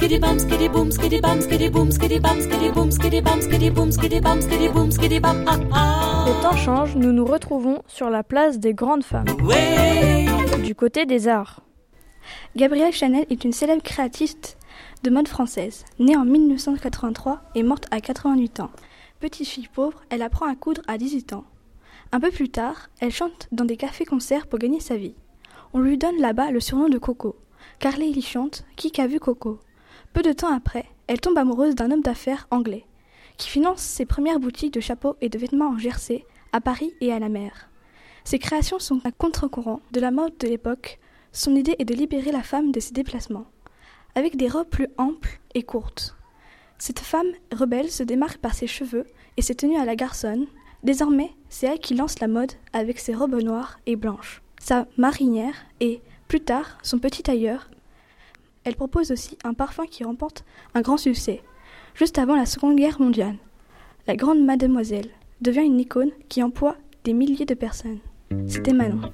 skiddy bum, skiddy boom, skiddy bum, skiddy boom, skiddy bum, skiddy boom, skiddy bum, skiddy boom, skiddy bum, skiddy boom, skiddy bum. Le temps change, nous nous retrouvons sur la place des grandes femmes, Ouais. du côté des arts. Gabrielle Chanel est une célèbre créatiste de mode française. Née en 1983 et morte à 88 ans. Petite fille pauvre, elle apprend à coudre à 18 ans. Un peu plus tard, elle chante dans des cafés-concerts pour gagner sa vie. On lui donne là-bas le surnom de Coco. Carly y chante Qui qu'a vu Coco? Peu de temps après, elle tombe amoureuse d'un homme d'affaires anglais qui finance ses premières boutiques de chapeaux et de vêtements en Jersey, à Paris et à la mer. Ses créations sont à contre-courant de la mode de l'époque. Son idée est de libérer la femme de ses déplacements, avec des robes plus amples et courtes. Cette femme rebelle se démarque par ses cheveux et ses tenues à la garçonne. Désormais, c'est elle qui lance la mode avec ses robes noires et blanches, sa marinière et, plus tard, son petit tailleur. Elle propose aussi un parfum qui remporte un grand succès, juste avant la Seconde Guerre mondiale. La grande mademoiselle devient une icône qui emploie des milliers de personnes. C'était Manon.